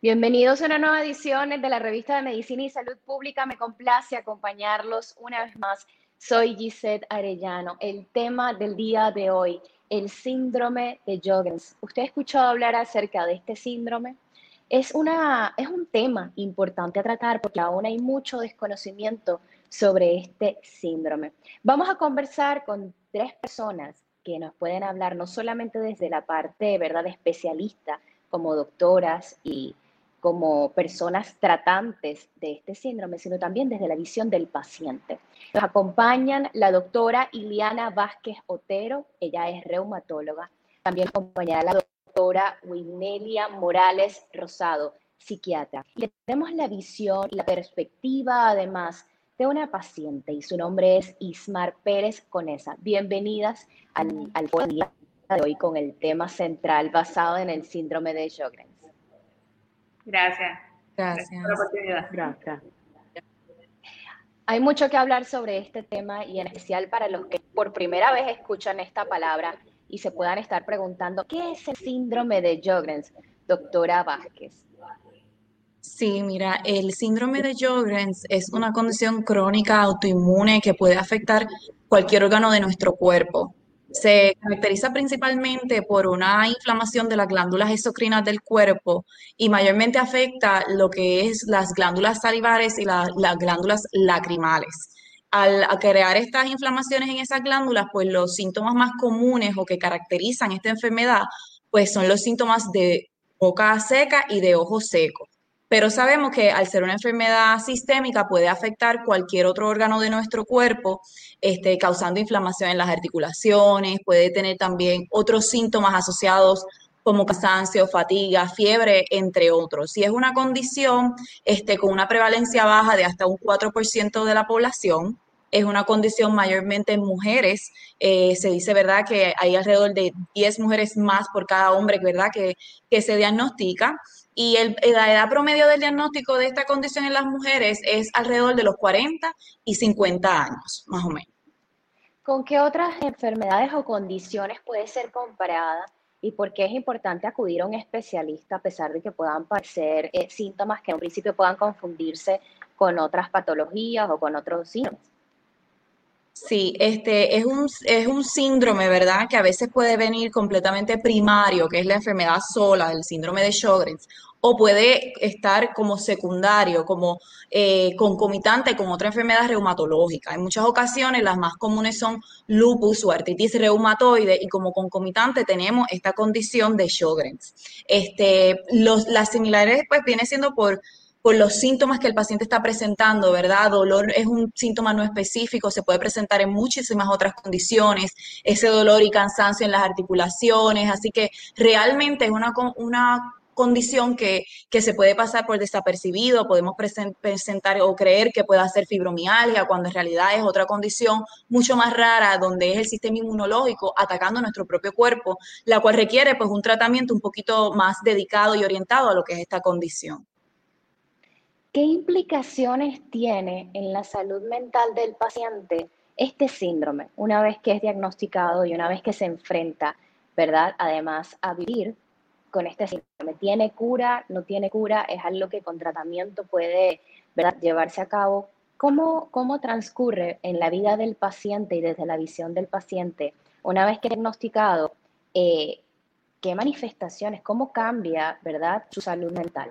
Bienvenidos a una nueva edición de la revista de Medicina y Salud Pública. Me complace acompañarlos una vez más. Soy Gisette Arellano. El tema del día de hoy, el síndrome de Jogens. ¿Usted ha escuchado hablar acerca de este síndrome? Es, una, es un tema importante a tratar porque aún hay mucho desconocimiento sobre este síndrome. Vamos a conversar con tres personas que nos pueden hablar no solamente desde la parte, ¿verdad?, especialista, como doctoras y como personas tratantes de este síndrome, sino también desde la visión del paciente. Nos acompañan la doctora Iliana Vázquez Otero, ella es reumatóloga, también acompañada la doctora Winelia Morales Rosado, psiquiatra. Y tenemos la visión y la perspectiva, además, de una paciente y su nombre es Ismar Pérez Conesa. Bienvenidas al, al día de hoy con el tema central basado en el síndrome de Sjögren. Gracias. Gracias. por la oportunidad. Gracias. Hay mucho que hablar sobre este tema y en especial para los que por primera vez escuchan esta palabra y se puedan estar preguntando, ¿qué es el síndrome de Jogren's, doctora Vázquez? Sí, mira, el síndrome de Jogren's es una condición crónica autoinmune que puede afectar cualquier órgano de nuestro cuerpo. Se caracteriza principalmente por una inflamación de las glándulas exocrinas del cuerpo y mayormente afecta lo que es las glándulas salivares y las glándulas lacrimales. Al crear estas inflamaciones en esas glándulas, pues los síntomas más comunes o que caracterizan esta enfermedad, pues son los síntomas de boca seca y de ojo seco pero sabemos que al ser una enfermedad sistémica puede afectar cualquier otro órgano de nuestro cuerpo, este, causando inflamación en las articulaciones, puede tener también otros síntomas asociados como cansancio, fatiga, fiebre, entre otros. Si es una condición este, con una prevalencia baja de hasta un 4% de la población, es una condición mayormente en mujeres. Eh, se dice, ¿verdad?, que hay alrededor de 10 mujeres más por cada hombre, ¿verdad?, que, que se diagnostica. Y el, la edad promedio del diagnóstico de esta condición en las mujeres es alrededor de los 40 y 50 años, más o menos. ¿Con qué otras enfermedades o condiciones puede ser comparada? ¿Y por qué es importante acudir a un especialista a pesar de que puedan parecer eh, síntomas que en un principio puedan confundirse con otras patologías o con otros síntomas? Sí, este es un, es un síndrome, ¿verdad? Que a veces puede venir completamente primario, que es la enfermedad sola, el síndrome de Sjögren's, o puede estar como secundario, como eh, concomitante con otra enfermedad reumatológica. En muchas ocasiones las más comunes son lupus o artritis reumatoide y como concomitante tenemos esta condición de Sjögren's. Este, los, las similares pues viene siendo por por los síntomas que el paciente está presentando, ¿verdad? Dolor es un síntoma no específico, se puede presentar en muchísimas otras condiciones, ese dolor y cansancio en las articulaciones, así que realmente es una, una condición que, que, se puede pasar por desapercibido, podemos presentar o creer que pueda ser fibromialgia, cuando en realidad es otra condición mucho más rara, donde es el sistema inmunológico atacando nuestro propio cuerpo, la cual requiere pues un tratamiento un poquito más dedicado y orientado a lo que es esta condición. ¿Qué implicaciones tiene en la salud mental del paciente este síndrome una vez que es diagnosticado y una vez que se enfrenta, ¿verdad? Además, a vivir con este síndrome. ¿Tiene cura? ¿No tiene cura? ¿Es algo que con tratamiento puede llevarse a cabo? ¿Cómo, ¿Cómo transcurre en la vida del paciente y desde la visión del paciente una vez que diagnosticado? Eh, ¿Qué manifestaciones? ¿Cómo cambia, verdad, su salud mental?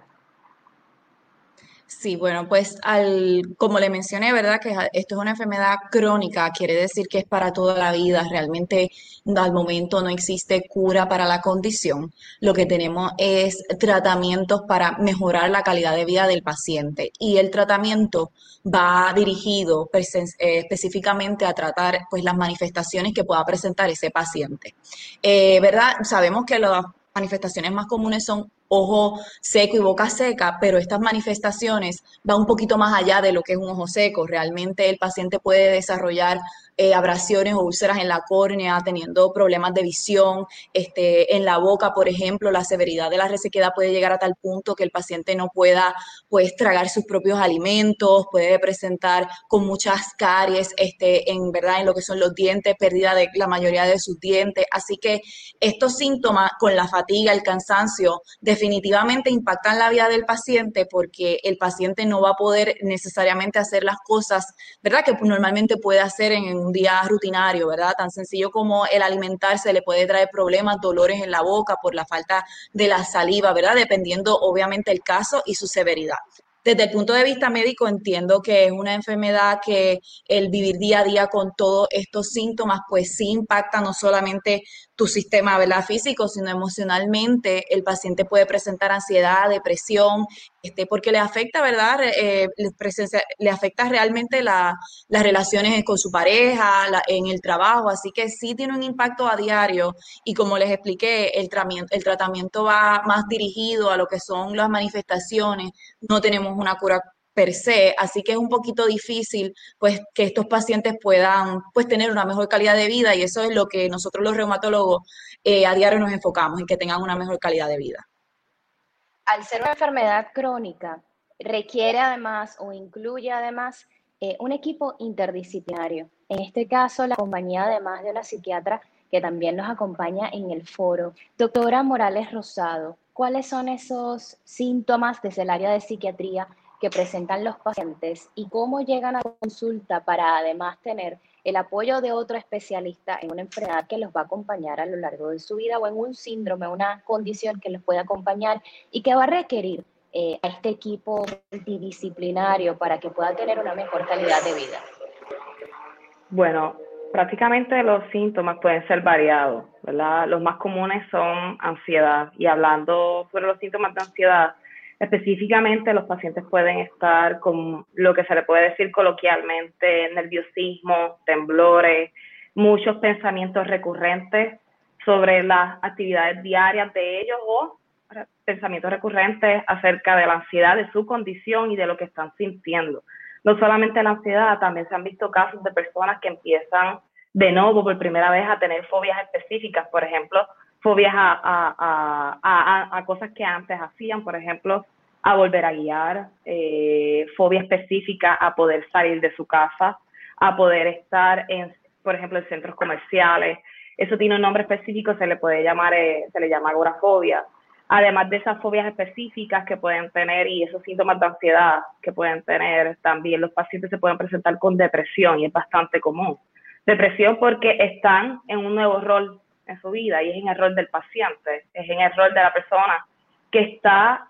Sí, bueno, pues al, como le mencioné, ¿verdad? Que esto es una enfermedad crónica, quiere decir que es para toda la vida. Realmente al momento no existe cura para la condición. Lo que tenemos es tratamientos para mejorar la calidad de vida del paciente. Y el tratamiento va dirigido eh, específicamente a tratar pues las manifestaciones que pueda presentar ese paciente. Eh, ¿Verdad? Sabemos que las manifestaciones más comunes son ojo seco y boca seca, pero estas manifestaciones van un poquito más allá de lo que es un ojo seco. Realmente el paciente puede desarrollar eh, abrasiones o úlceras en la córnea, teniendo problemas de visión, este, en la boca, por ejemplo, la severidad de la resequedad puede llegar a tal punto que el paciente no pueda pues tragar sus propios alimentos, puede presentar con muchas caries, este, en verdad, en lo que son los dientes, pérdida de la mayoría de sus dientes. Así que estos síntomas con la fatiga, el cansancio, definitivamente impactan la vida del paciente porque el paciente no va a poder necesariamente hacer las cosas, ¿verdad? Que normalmente puede hacer en un día rutinario, ¿verdad? Tan sencillo como el alimentarse le puede traer problemas, dolores en la boca por la falta de la saliva, ¿verdad? Dependiendo obviamente el caso y su severidad. Desde el punto de vista médico entiendo que es una enfermedad que el vivir día a día con todos estos síntomas pues sí impacta no solamente tu sistema ¿verdad? físico, sino emocionalmente. El paciente puede presentar ansiedad, depresión, este, porque le afecta, ¿verdad? Eh, le, afecta realmente las relaciones con su pareja, en el trabajo, así que sí tiene un impacto a diario y como les expliqué, el, el tratamiento va más dirigido a lo que son las manifestaciones, no tenemos una cura per se, así que es un poquito difícil pues que estos pacientes puedan pues tener una mejor calidad de vida y eso es lo que nosotros los reumatólogos eh, a diario nos enfocamos en que tengan una mejor calidad de vida. Al ser una enfermedad crónica, requiere además o incluye además eh, un equipo interdisciplinario. En este caso, la compañía además de una psiquiatra que también nos acompaña en el foro. Doctora Morales Rosado, ¿cuáles son esos síntomas desde el área de psiquiatría que presentan los pacientes y cómo llegan a consulta para además tener el apoyo de otro especialista en una enfermedad que los va a acompañar a lo largo de su vida o en un síndrome, una condición que los puede acompañar y que va a requerir eh, a este equipo multidisciplinario para que pueda tener una mejor calidad de vida? Bueno, prácticamente los síntomas pueden ser variados, ¿verdad? Los más comunes son ansiedad y hablando sobre los síntomas de ansiedad, Específicamente, los pacientes pueden estar con lo que se le puede decir coloquialmente nerviosismo, temblores, muchos pensamientos recurrentes sobre las actividades diarias de ellos o pensamientos recurrentes acerca de la ansiedad, de su condición y de lo que están sintiendo. No solamente la ansiedad, también se han visto casos de personas que empiezan de nuevo por primera vez a tener fobias específicas, por ejemplo, fobias a, cosas que antes hacían, por ejemplo, a volver a guiar, eh, fobia específica a poder salir de su casa, a poder estar en, por ejemplo, en centros comerciales. Eso tiene un nombre específico, se le puede llamar, eh, se le llama agorafobia. Además de esas fobias específicas que pueden tener y esos síntomas de ansiedad que pueden tener, también los pacientes se pueden presentar con depresión y es bastante común. Depresión porque están en un nuevo rol en su vida y es en el rol del paciente, es en el rol de la persona que está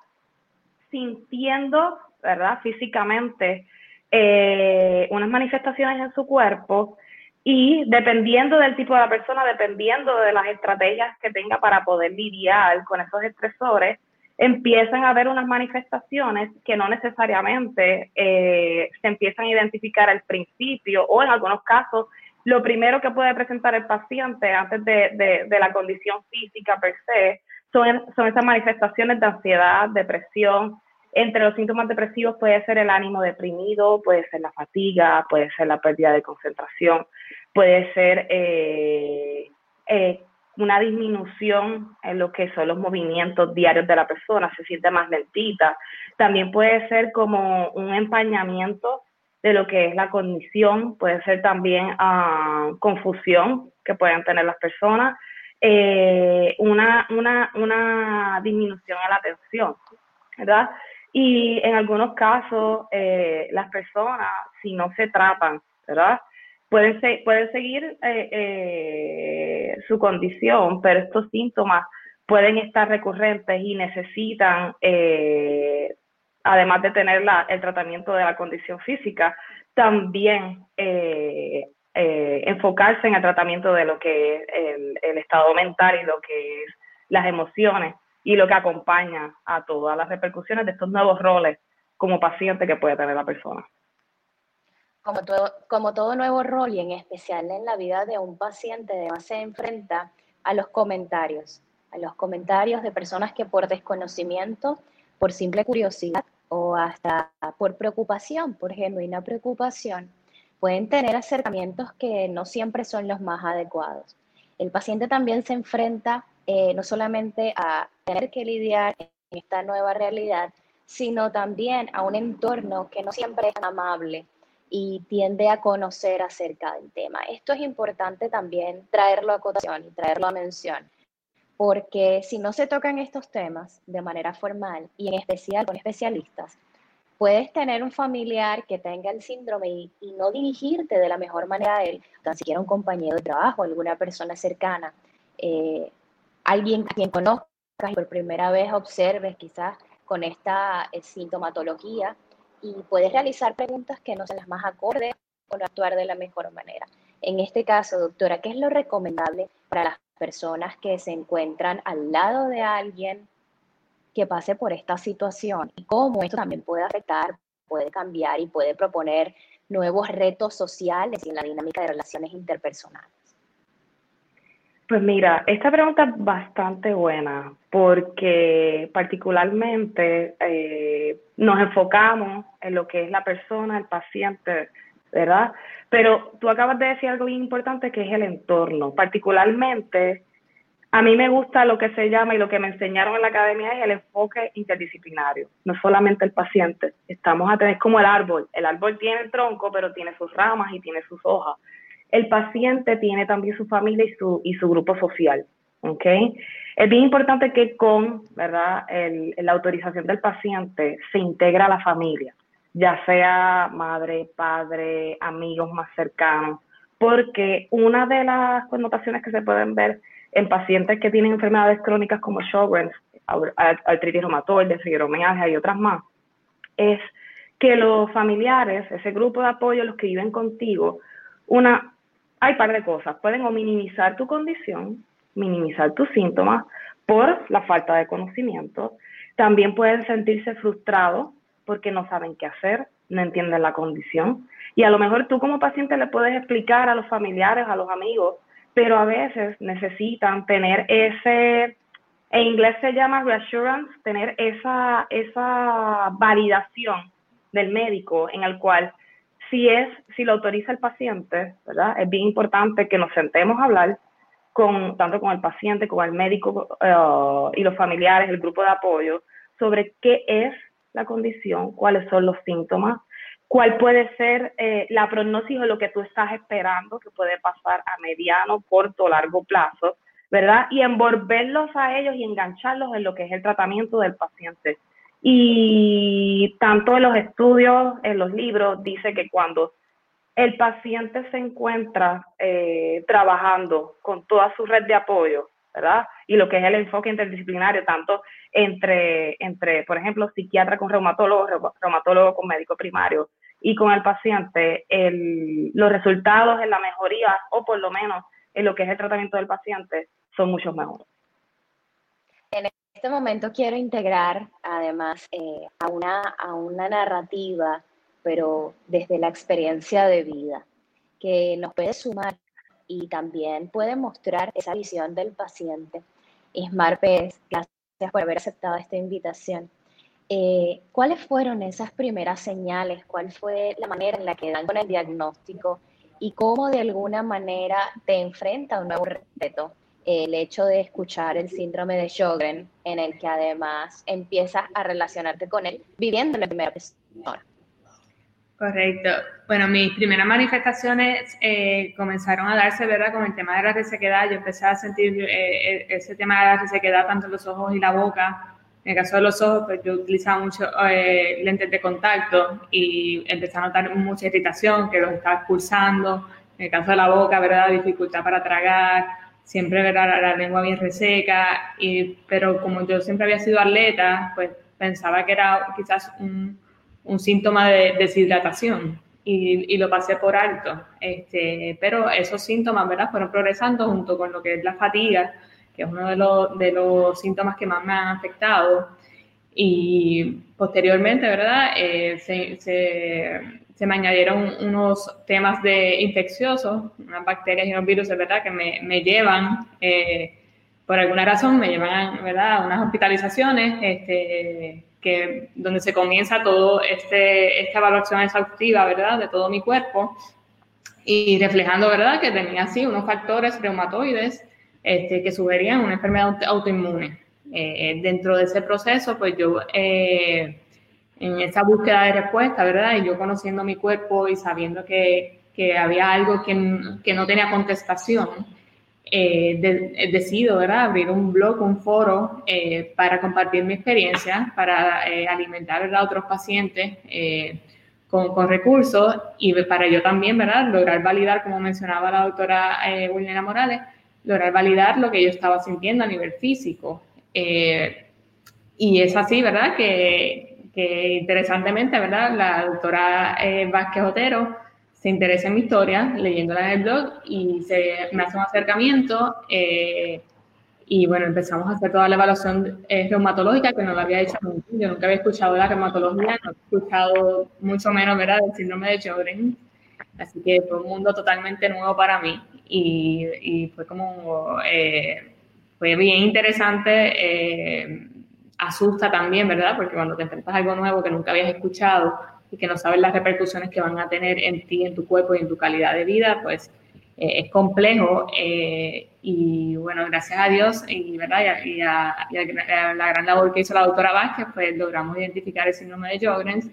sintiendo, ¿verdad? Físicamente eh, unas manifestaciones en su cuerpo y dependiendo del tipo de la persona, dependiendo de las estrategias que tenga para poder lidiar con esos estresores, empiezan a haber unas manifestaciones que no necesariamente eh, se empiezan a identificar al principio o en algunos casos lo primero que puede presentar el paciente antes de, la condición física per se son, son esas manifestaciones de ansiedad, depresión. Entre los síntomas depresivos puede ser el ánimo deprimido, puede ser la fatiga, puede ser la pérdida de concentración, puede ser eh, eh, una disminución en lo que son los movimientos diarios de la persona, se siente más lentita. También puede ser como un empañamiento de lo que es la cognición, puede ser también ah, confusión que pueden tener las personas, eh, una, una, una disminución en la atención, ¿verdad? Y en algunos casos, eh, las personas, si no se tratan, ¿verdad? Pueden, pueden seguir eh, su condición, pero estos síntomas pueden estar recurrentes y necesitan además de tener el tratamiento de la condición física, también eh, eh, enfocarse en el tratamiento de lo que es el, estado mental y lo que es las emociones y lo que acompaña a todas las repercusiones de estos nuevos roles como paciente que puede tener la persona. Como todo, como todo nuevo rol y en especial en la vida de un paciente, además se enfrenta a los comentarios a los comentarios de personas que por desconocimiento, por simple curiosidad o hasta por preocupación, por genuina preocupación, pueden tener acercamientos que no siempre son los más adecuados. El paciente también se enfrenta eh, no solamente a tener que lidiar en esta nueva realidad, sino también a un entorno que no siempre es amable y tiende a conocer acerca del tema. Esto es importante también traerlo a cotación y traerlo a mención, porque si no se tocan estos temas de manera formal y en especial con especialistas, puedes tener un familiar que tenga el síndrome y, no dirigirte de la mejor manera a él, tan siquiera un compañero de trabajo, alguna persona cercana, eh, alguien a quien conozcas y por primera vez observes quizás con esta eh, sintomatología y puedes realizar preguntas que no sean las más acordes o actuar de la mejor manera. En este caso, doctora, ¿qué es lo recomendable para las personas que se encuentran al lado de alguien que pase por esta situación y cómo esto también puede afectar, puede cambiar y puede proponer nuevos retos sociales y en la dinámica de relaciones interpersonales? Pues mira, esta pregunta es bastante buena porque particularmente eh, nos enfocamos en lo que es la persona, el paciente, ¿verdad? Pero tú acabas de decir algo bien importante que es el entorno. Particularmente, a mí me gusta lo que se llama y lo que me enseñaron en la academia es el enfoque interdisciplinario, no solamente el paciente. Estamos a tener como el árbol. El árbol tiene el tronco, pero tiene sus ramas y tiene sus hojas el paciente tiene también su familia y su, y su grupo social. ¿okay? Es bien importante que con ¿verdad? la autorización del paciente se integra la familia, ya sea madre, padre, amigos más cercanos, porque una de las connotaciones que se pueden ver en pacientes que tienen enfermedades crónicas como Sjogren's, artritis reumatoide, fibromialgia y otras más, es que los familiares, ese grupo de apoyo, los que viven contigo, una hay par de cosas. Pueden o minimizar tu condición, minimizar tus síntomas por la falta de conocimiento. También pueden sentirse frustrados porque no saben qué hacer, no entienden la condición. Y a lo mejor tú como paciente le puedes explicar a los familiares, a los amigos, pero a veces necesitan tener ese, en inglés se llama reassurance, tener esa, esa validación del médico en el cual si es, si lo autoriza el paciente, ¿verdad? Es bien importante que nos sentemos a hablar con, tanto con el paciente, con el médico eh, y los familiares, el grupo de apoyo, sobre qué es la condición, cuáles son los síntomas, cuál puede ser eh, la prognosis o lo que tú estás esperando que puede pasar a mediano, corto largo plazo, ¿verdad? Y envolverlos a ellos y engancharlos en lo que es el tratamiento del paciente. Y tanto en los estudios, en los libros, dice que cuando el paciente se encuentra eh, trabajando con toda su red de apoyo, ¿verdad? Y lo que es el enfoque interdisciplinario, tanto entre, entre por ejemplo, psiquiatra con reumatólogo, reumatólogo con médico primario y con el paciente, el, los resultados en la mejoría, o por lo menos en lo que es el tratamiento del paciente, son mucho mejores este momento quiero integrar además eh, a, una, a una narrativa, pero desde la experiencia de vida, que nos puede sumar y también puede mostrar esa visión del paciente. Ismar Pérez, gracias por haber aceptado esta invitación. Eh, ¿Cuáles fueron esas primeras señales? ¿Cuál fue la manera en la que dan con el diagnóstico? ¿Y cómo de alguna manera te enfrenta a un nuevo reto? el hecho de escuchar el síndrome de Sjögren, en el que además empiezas a relacionarte con él viviendo en primera persona. Correcto. Bueno, mis primeras manifestaciones eh, comenzaron a darse, ¿verdad? Con el tema de la resequedad. Yo empecé a sentir eh, e-, ese tema de la resequedad tanto en los ojos y la boca. En el caso de los ojos, pues yo utilizaba mucho eh, lentes de contacto y empecé a notar mucha irritación, que los estaba expulsando. En el caso de la boca, ¿verdad? Dificultad para tragar siempre ver la, la, lengua bien reseca, y, pero como yo siempre había sido atleta, pues pensaba que era quizás un, un síntoma de deshidratación y, y, lo pasé por alto. Este, pero esos síntomas, ¿verdad? Fueron progresando junto con lo que es la fatiga, que es uno de los, de los síntomas que más me han afectado. Y posteriormente, ¿verdad? Eh, se, se se me añadieron unos temas de infecciosos, unas bacterias y unos virus, ¿verdad?, que me, me llevan eh, por alguna razón me llevan ¿verdad? a unas hospitalizaciones este, que, donde se comienza todo este, esta evaluación exhaustiva ¿verdad? de todo mi cuerpo y reflejando ¿verdad? que tenía así unos factores reumatoides este, que sugerían una enfermedad autoinmune. Eh, dentro de ese proceso, pues yo eh, en esa búsqueda de respuesta, ¿verdad? Y yo conociendo mi cuerpo y sabiendo que, que había algo que, que, no tenía contestación, eh, de, decido, ¿verdad? Abrir un blog, un foro eh, para compartir mi experiencia, para eh, alimentar a otros pacientes con, con, recursos y para yo también, ¿verdad? Lograr validar, como mencionaba la doctora eh, Williana Morales, lograr validar lo que yo estaba sintiendo a nivel físico. y es así, ¿verdad? Que, interesantemente, ¿verdad? La doctora eh, Vázquez Otero se interesa en mi historia, leyéndola en el blog, y se, me hace un acercamiento. Eh, y bueno, empezamos a hacer toda la evaluación eh, reumatológica, que no la había hecho nunca. Yo nunca había escuchado la reumatología, no he escuchado mucho menos, ¿verdad?, del síndrome de Sjögren. Así que fue un mundo totalmente nuevo para mí. Y, y fue como, eh, fue bien interesante asusta también, ¿verdad? Porque cuando te enfrentas a algo nuevo que nunca habías escuchado y que no sabes las repercusiones que van a tener en ti, en tu cuerpo y en tu calidad de vida, pues eh, es complejo. Eh, y bueno, gracias a Dios y, ¿verdad? Y, a, la gran labor que hizo la doctora Vázquez, pues logramos identificar el síndrome de Jogren's.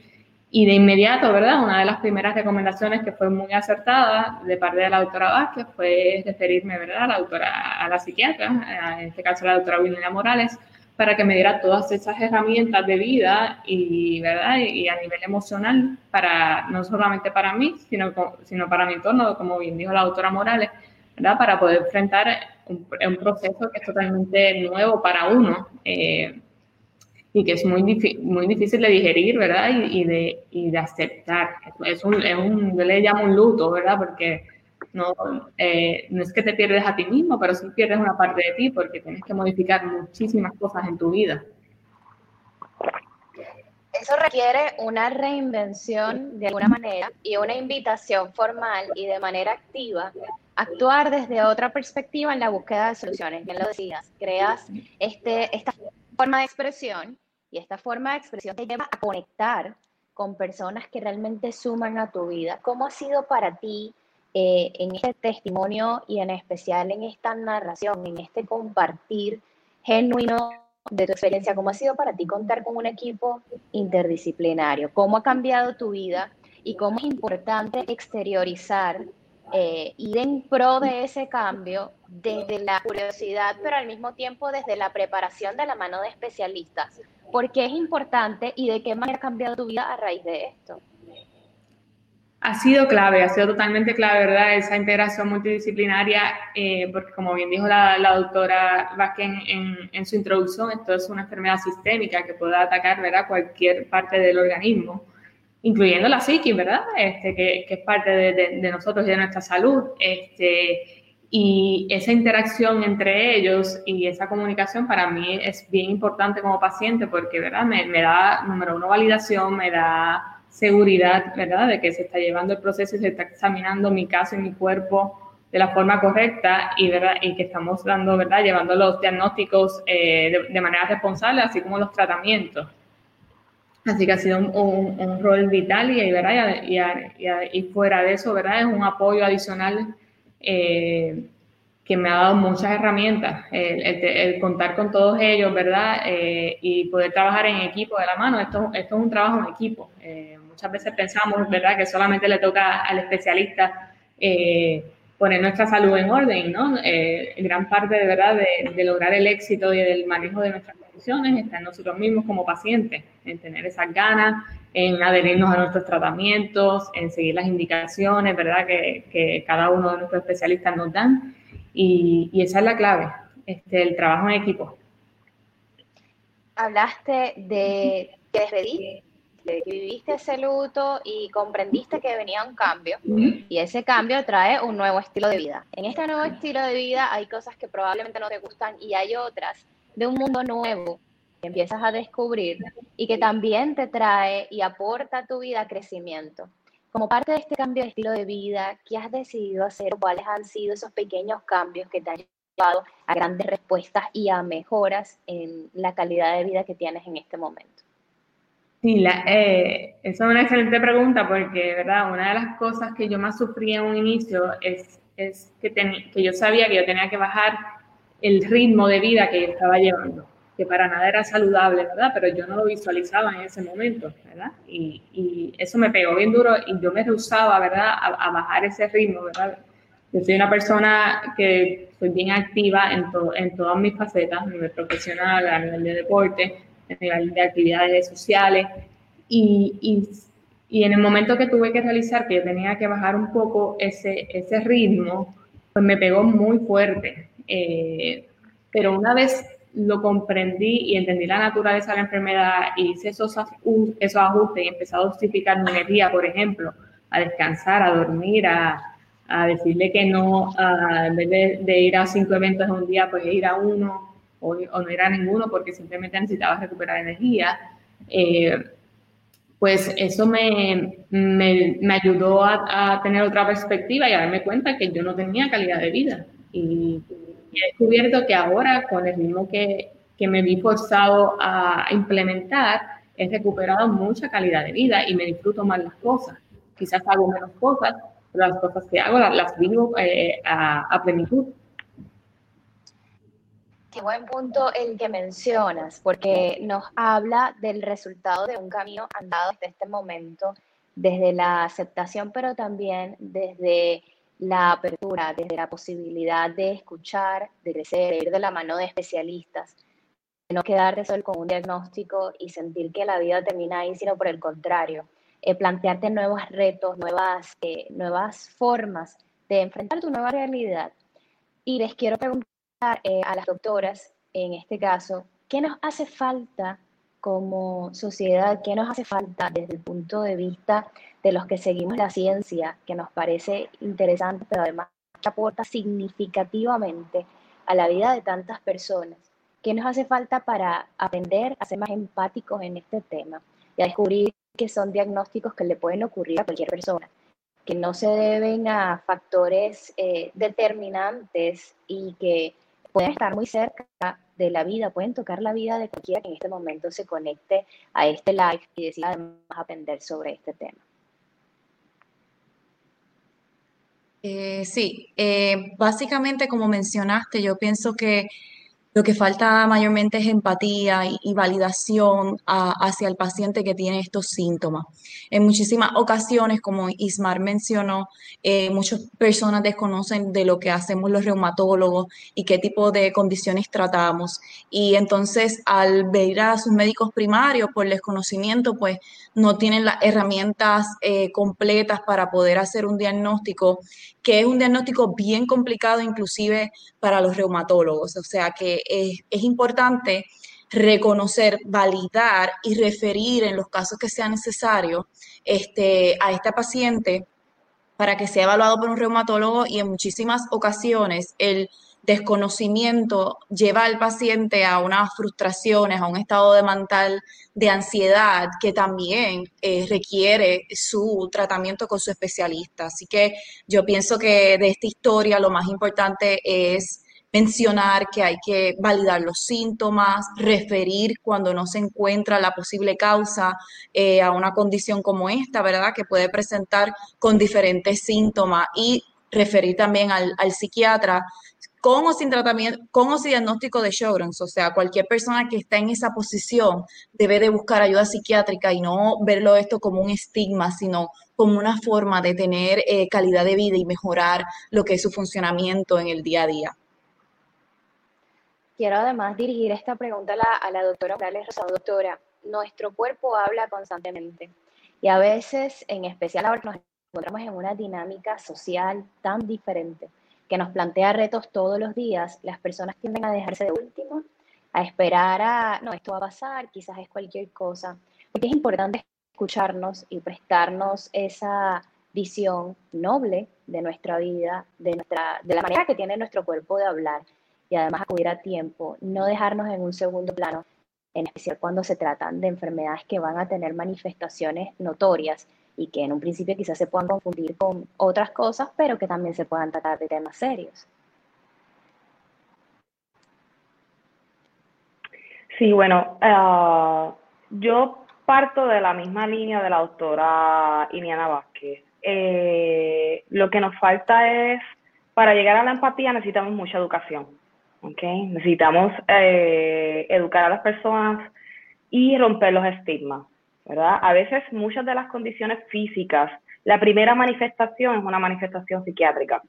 Y de inmediato, ¿verdad? Una de las primeras recomendaciones que fue muy acertada de parte de la doctora Vázquez fue referirme, ¿verdad? A la doctora, a la psiquiatra, en este caso la doctora William Morales, para que me diera todas esas herramientas de vida y, ¿verdad? y a nivel emocional, para, no solamente para mí, sino, sino para mi entorno, como bien dijo la doctora Morales, ¿verdad? para poder enfrentar un, proceso que es totalmente nuevo para uno eh, y que es muy, muy difícil de digerir ¿verdad? Y, de, y de aceptar. Es un, es un, yo le llamo un luto, ¿verdad? porque no, eh, no es que te pierdes a ti mismo, pero sí pierdes una parte de ti porque tienes que modificar muchísimas cosas en tu vida. Eso requiere una reinvención de alguna manera y una invitación formal y de manera activa actuar desde otra perspectiva en la búsqueda de soluciones. Bien lo decías, creas este, esta forma de expresión y esta forma de expresión te lleva a conectar con personas que realmente suman a tu vida. ¿Cómo ha sido para ti eh, en este testimonio y en especial en esta narración, en este compartir genuino de tu experiencia, ¿cómo ha sido para ti contar con un equipo interdisciplinario? ¿Cómo ha cambiado tu vida? Y cómo es importante exteriorizar, eh, ir en pro de ese cambio desde la curiosidad, pero al mismo tiempo desde la preparación de la mano de especialistas. ¿Por qué es importante y de qué manera ha cambiado tu vida a raíz de esto? Ha sido clave, ha sido totalmente clave, ¿verdad? Esa integración multidisciplinaria, eh, porque como bien dijo la, doctora Vázquez en, su introducción, esto es una enfermedad sistémica que puede atacar, ¿verdad?, cualquier parte del organismo, incluyendo la psiquis, ¿verdad?, este, que, es parte de, nosotros y de nuestra salud. Este, y esa interacción entre ellos y esa comunicación para mí es bien importante como paciente porque, ¿verdad?, me, me da, número uno, validación, me da seguridad, ¿verdad?, de que se está llevando el proceso y se está examinando mi caso y mi cuerpo de la forma correcta y, ¿verdad? y que estamos dando, ¿verdad?, llevando los diagnósticos eh, de, manera responsable, así como los tratamientos. Así que ha sido un, rol vital y, ¿verdad? Y, y, fuera de eso, ¿verdad? Es un apoyo adicional eh, que me ha dado muchas herramientas. El, contar con todos ellos, ¿verdad? Eh, y poder trabajar en equipo de la mano. Esto, esto es un trabajo en equipo muchas veces pensamos, ¿verdad?, que solamente le toca al especialista eh, poner nuestra salud en orden, ¿no? Eh, gran parte, de verdad, de, lograr el éxito y del manejo de nuestras condiciones está en nosotros mismos como pacientes, en tener esas ganas, en adherirnos a nuestros tratamientos, en seguir las indicaciones, ¿verdad?, que, cada uno de nuestros especialistas nos dan. Y, esa es la clave, este, el trabajo en equipo. Hablaste de que despedí que viviste ese luto y comprendiste que venía un cambio y ese cambio trae un nuevo estilo de vida. En este nuevo estilo de vida hay cosas que probablemente no te gustan y hay otras de un mundo nuevo que empiezas a descubrir y que también te trae y aporta a tu vida crecimiento. Como parte de este cambio de estilo de vida, ¿qué has decidido hacer? ¿Cuáles han sido esos pequeños cambios que te han llevado a grandes respuestas y a mejoras en la calidad de vida que tienes en este momento? Sí, la, eh, esa es una excelente pregunta porque, ¿verdad? Una de las cosas que yo más sufrí en un inicio es, es que, que yo sabía que yo tenía que bajar el ritmo de vida que yo estaba llevando, que para nada era saludable, ¿verdad? Pero yo no lo visualizaba en ese momento, ¿verdad? Y, y eso me pegó bien duro y yo me rehusaba, ¿verdad? A, a bajar ese ritmo, ¿verdad? Yo soy una persona que soy bien activa en, en todas mis facetas, a nivel profesional, a nivel de deporte, de actividades sociales. Y, y, y, en el momento que tuve que realizar que yo tenía que bajar un poco ese, ese ritmo, pues me pegó muy fuerte. Eh, pero una vez lo comprendí y entendí la naturaleza de la enfermedad y hice esos, esos ajustes y empecé a justificar mi energía, por ejemplo, a descansar, a dormir, a, a decirle que no, a, en vez de, de, ir a cinco eventos en un día, pues ir a uno, o, no era ninguno porque simplemente necesitaba recuperar energía, eh, pues eso me, me, me ayudó a, a, tener otra perspectiva y a darme cuenta que yo no tenía calidad de vida. Y, y he descubierto que ahora, con el ritmo que, que me vi forzado a implementar, he recuperado mucha calidad de vida y me disfruto más las cosas. Quizás hago menos cosas, pero las cosas que hago las, las vivo eh, a, a plenitud. Qué buen punto el que mencionas, porque nos habla del resultado de un camino andado desde este momento, desde la aceptación, pero también desde la apertura, desde la posibilidad de escuchar, de crecer, de ir de la mano de especialistas, de no quedarte solo con un diagnóstico y sentir que la vida termina ahí, sino por el contrario, eh, plantearte nuevos retos, nuevas, eh, nuevas formas de enfrentar tu nueva realidad. Y les quiero preguntar eh, a las doctoras, en este caso, ¿qué nos hace falta como sociedad? ¿Qué nos hace falta desde el punto de vista de los que seguimos la ciencia, que nos parece interesante, pero además aporta significativamente a la vida de tantas personas? ¿Qué nos hace falta para aprender a ser más empáticos en este tema y a descubrir que son diagnósticos que le pueden ocurrir a cualquier persona? que no se deben a factores eh, determinantes y que pueden estar muy cerca de la vida, pueden tocar la vida de cualquiera que en este momento se conecte a este live y decida además aprender sobre este tema. Eh, sí, eh, básicamente como mencionaste, yo pienso que lo que falta mayormente es empatía y, validación hacia el paciente que tiene estos síntomas. En muchísimas ocasiones, como Ismar mencionó, eh, muchas personas desconocen de lo que hacemos los reumatólogos y qué tipo de condiciones tratamos. Y entonces, al ver a sus médicos primarios por desconocimiento, pues no tienen las herramientas eh, completas para poder hacer un diagnóstico, que es un diagnóstico bien complicado inclusive para los reumatólogos. O sea que es, es importante reconocer, validar y referir en los casos que sea necesario este, a este paciente para que sea evaluado por un reumatólogo y en muchísimas ocasiones el desconocimiento lleva al paciente a unas frustraciones, a un estado de mental de ansiedad que también eh, requiere su tratamiento con su especialista. Así que yo pienso que de esta historia lo más importante es mencionar que hay que validar los síntomas, referir cuando no se encuentra la posible causa eh, a una condición como esta, ¿verdad? Que puede presentar con diferentes síntomas y referir también al, al psiquiatra con o sin tratamiento, con o sin diagnóstico de Sjogren's, o sea, cualquier persona que está en esa posición debe de buscar ayuda psiquiátrica y no verlo esto como un estigma, sino como una forma de tener eh, calidad de vida y mejorar lo que es su funcionamiento en el día a día. Quiero además dirigir esta pregunta a la, doctora Morales Rosado. Doctora, nuestro cuerpo habla constantemente y a veces, en especial ahora nos encontramos en una dinámica social tan diferente, que nos plantea retos todos los días, las personas tienden a dejarse de último, a esperar a, no, esto va a pasar, quizás es cualquier cosa, porque es importante escucharnos y prestarnos esa visión noble de nuestra vida, de, nuestra, de la manera que tiene nuestro cuerpo de hablar y además acudir a tiempo, no dejarnos en un segundo plano, en especial cuando se tratan de enfermedades que van a tener manifestaciones notorias y que en un principio quizás se puedan confundir con otras cosas, pero que también se puedan tratar de temas serios. Sí, bueno, ah, yo parto de la misma línea de la autora Iliana Vázquez. Eh, lo que nos falta es, para llegar a la empatía necesitamos mucha educación, ¿ok? Necesitamos eh, educar a las personas y romper los estigmas. ¿Verdad? A veces muchas de las condiciones físicas, la primera manifestación es una manifestación psiquiátrica.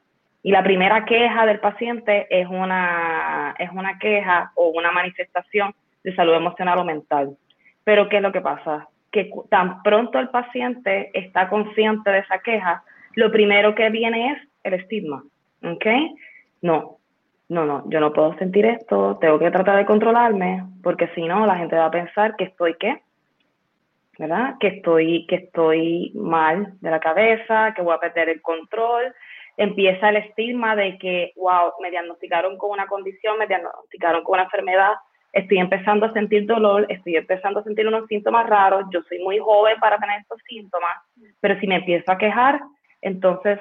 Y la primera queja del paciente es una, es una queja o una manifestación de salud emocional o mental. Pero ¿qué es lo que pasa? Que tan pronto el paciente está consciente de esa queja, lo primero que viene es el estigma. ¿Ok? No, no, no, yo no puedo sentir esto, tengo que tratar de controlarme, porque si no, la gente va a pensar que estoy qué, ¿verdad? Que estoy, que estoy mal de la cabeza, que voy a perder el control. Empieza el estigma de que, wow, me diagnosticaron con una condición, me diagnosticaron con una enfermedad, estoy empezando a sentir dolor, estoy empezando a sentir unos síntomas raros, yo soy muy joven para tener estos síntomas, pero si me empiezo a quejar, entonces,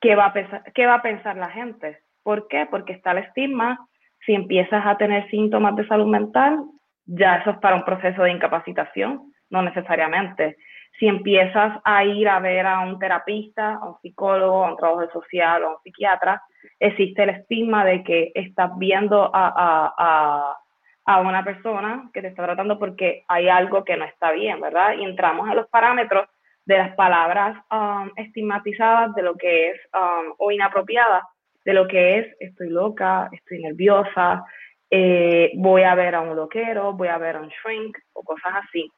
¿qué va a qué va a pensar la gente? ¿Por qué? Porque está el estigma. Si empiezas a tener síntomas de salud mental, ya eso es para un proceso de incapacitación, no necesariamente. Si empiezas a ir a ver a un terapista, a un psicólogo, a un trabajador social o a un psiquiatra, existe el estigma de que estás viendo a, una persona que te está tratando porque hay algo que no está bien, ¿verdad? Y entramos en los parámetros de las palabras um, estigmatizadas de lo que es um, o inapropiadas de lo que es estoy loca, estoy nerviosa, eh, voy a ver a un loquero, voy a ver a un shrink o cosas así.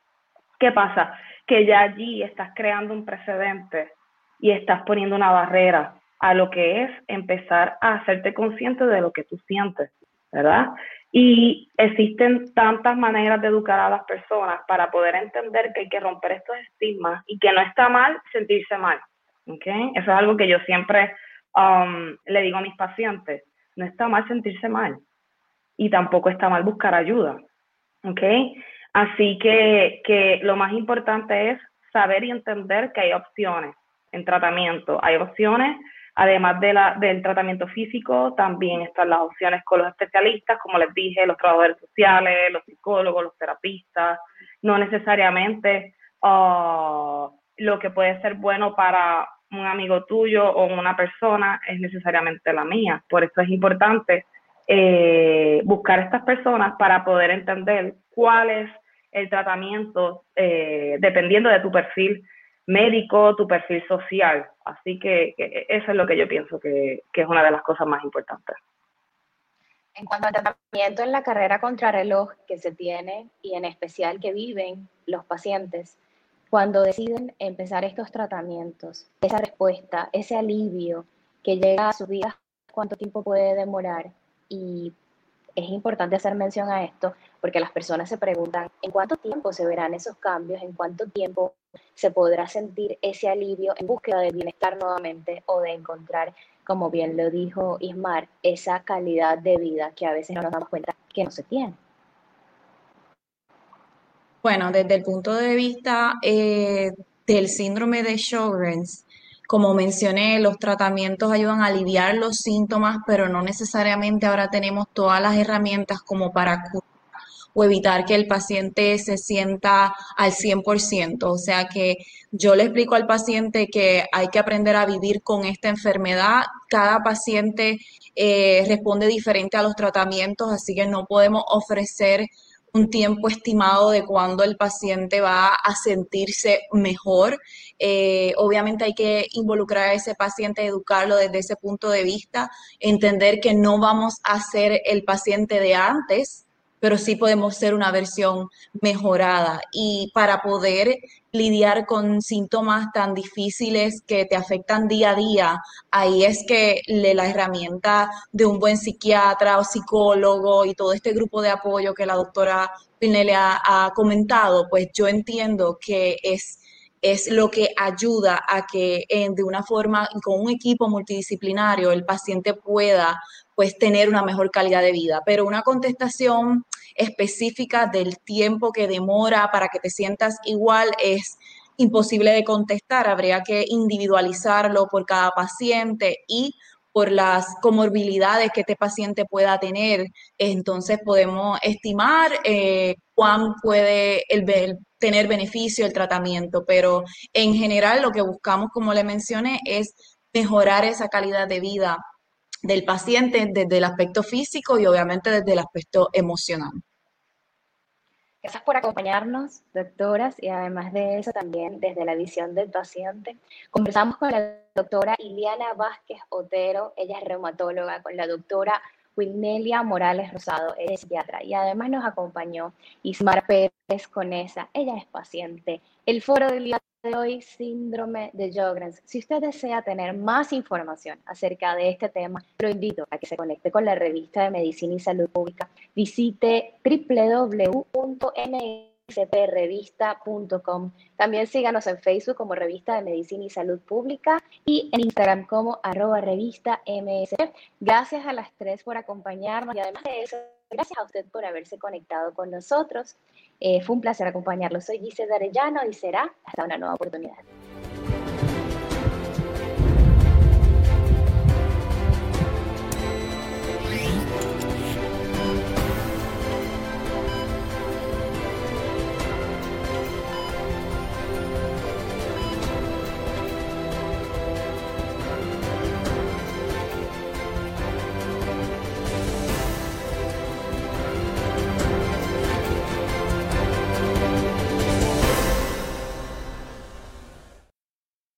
¿Qué pasa? Que ya allí estás creando un precedente y estás poniendo una barrera a lo que es empezar a hacerte consciente de lo que tú sientes, ¿verdad? Y existen tantas maneras de educar a las personas para poder entender que hay que romper estos estigmas y que no está mal sentirse mal, ¿ok? Eso es algo que yo siempre Um, le digo a mis pacientes, no está mal sentirse mal y tampoco está mal buscar ayuda. ¿Ok? Así que, lo más importante es saber y entender que hay opciones en tratamiento. Hay opciones, además de la, del tratamiento físico, también están las opciones con los especialistas, como les dije, los trabajadores sociales, los psicólogos, los terapistas. No necesariamente uh, lo que puede ser bueno para un amigo tuyo o una persona es necesariamente la mía. Por eso es importante eh, buscar estas personas para poder entender cuál es el tratamiento eh, dependiendo de tu perfil médico, tu perfil social. Así que, eso es lo que yo pienso que, es una de las cosas más importantes. En cuanto al tratamiento en la carrera contrarreloj que se tiene y en especial que viven los pacientes, cuando deciden empezar estos tratamientos, esa respuesta, ese alivio que llega a su vida, cuánto tiempo puede demorar. Y es importante hacer mención a esto porque las personas se preguntan en cuánto tiempo se verán esos cambios, en cuánto tiempo se podrá sentir ese alivio en búsqueda de bienestar nuevamente o de encontrar, como bien lo dijo Ismar, esa calidad de vida que a veces no nos damos cuenta que no se tiene. Bueno, desde el punto de vista eh, del síndrome de Sjogren's, como mencioné, los tratamientos ayudan a aliviar los síntomas, pero no necesariamente ahora tenemos todas las herramientas como para curar o evitar que el paciente se sienta al 100%. O sea que yo le explico al paciente que hay que aprender a vivir con esta enfermedad. Cada paciente eh, responde diferente a los tratamientos, así que no podemos ofrecer un tiempo estimado de cuándo el paciente va a sentirse mejor. Eh, obviamente hay que involucrar a ese paciente, educarlo desde ese punto de vista, entender que no vamos a ser el paciente de antes, pero sí podemos ser una versión mejorada. Y para poder lidiar con síntomas tan difíciles que te afectan día a día, ahí es que la herramienta de un buen psiquiatra o psicólogo y todo este grupo de apoyo que la doctora Pinelli ha, comentado, pues yo entiendo que es es lo que ayuda a que de una forma, con un equipo multidisciplinario, el paciente pueda pues tener una mejor calidad de vida. Pero una contestación específica del tiempo que demora para que te sientas igual es imposible de contestar. Habría que individualizarlo por cada paciente y por las comorbilidades que este paciente pueda tener. Entonces podemos estimar eh, cuán puede el, tener beneficio el tratamiento, pero en general lo que buscamos, como le mencioné, es mejorar esa calidad de vida del paciente desde el aspecto físico y obviamente desde el aspecto emocional. Gracias por acompañarnos, doctoras, y además de eso también desde la visión del paciente. Conversamos con la doctora Iliana Vázquez Otero, ella es reumatóloga, con la doctora Wilnelia Morales Rosado, ella es psiquiatra, y además nos acompañó Ismar Pérez Conesa, ella es paciente. El foro del día de hoy, síndrome de Jogren's. Si usted desea tener más información acerca de este tema, lo invito a que se conecte con la revista de Medicina y Salud Pública. Visite www.msprevista.com. También síganos en Facebook como Revista de Medicina y Salud Pública y en Instagram como arroba revista MSP. Gracias a las tres por acompañarnos y además de eso, gracias a usted por haberse conectado con nosotros. Eh, fue un placer acompañarlo. Soy Giselle Arellano y será hasta una nueva oportunidad.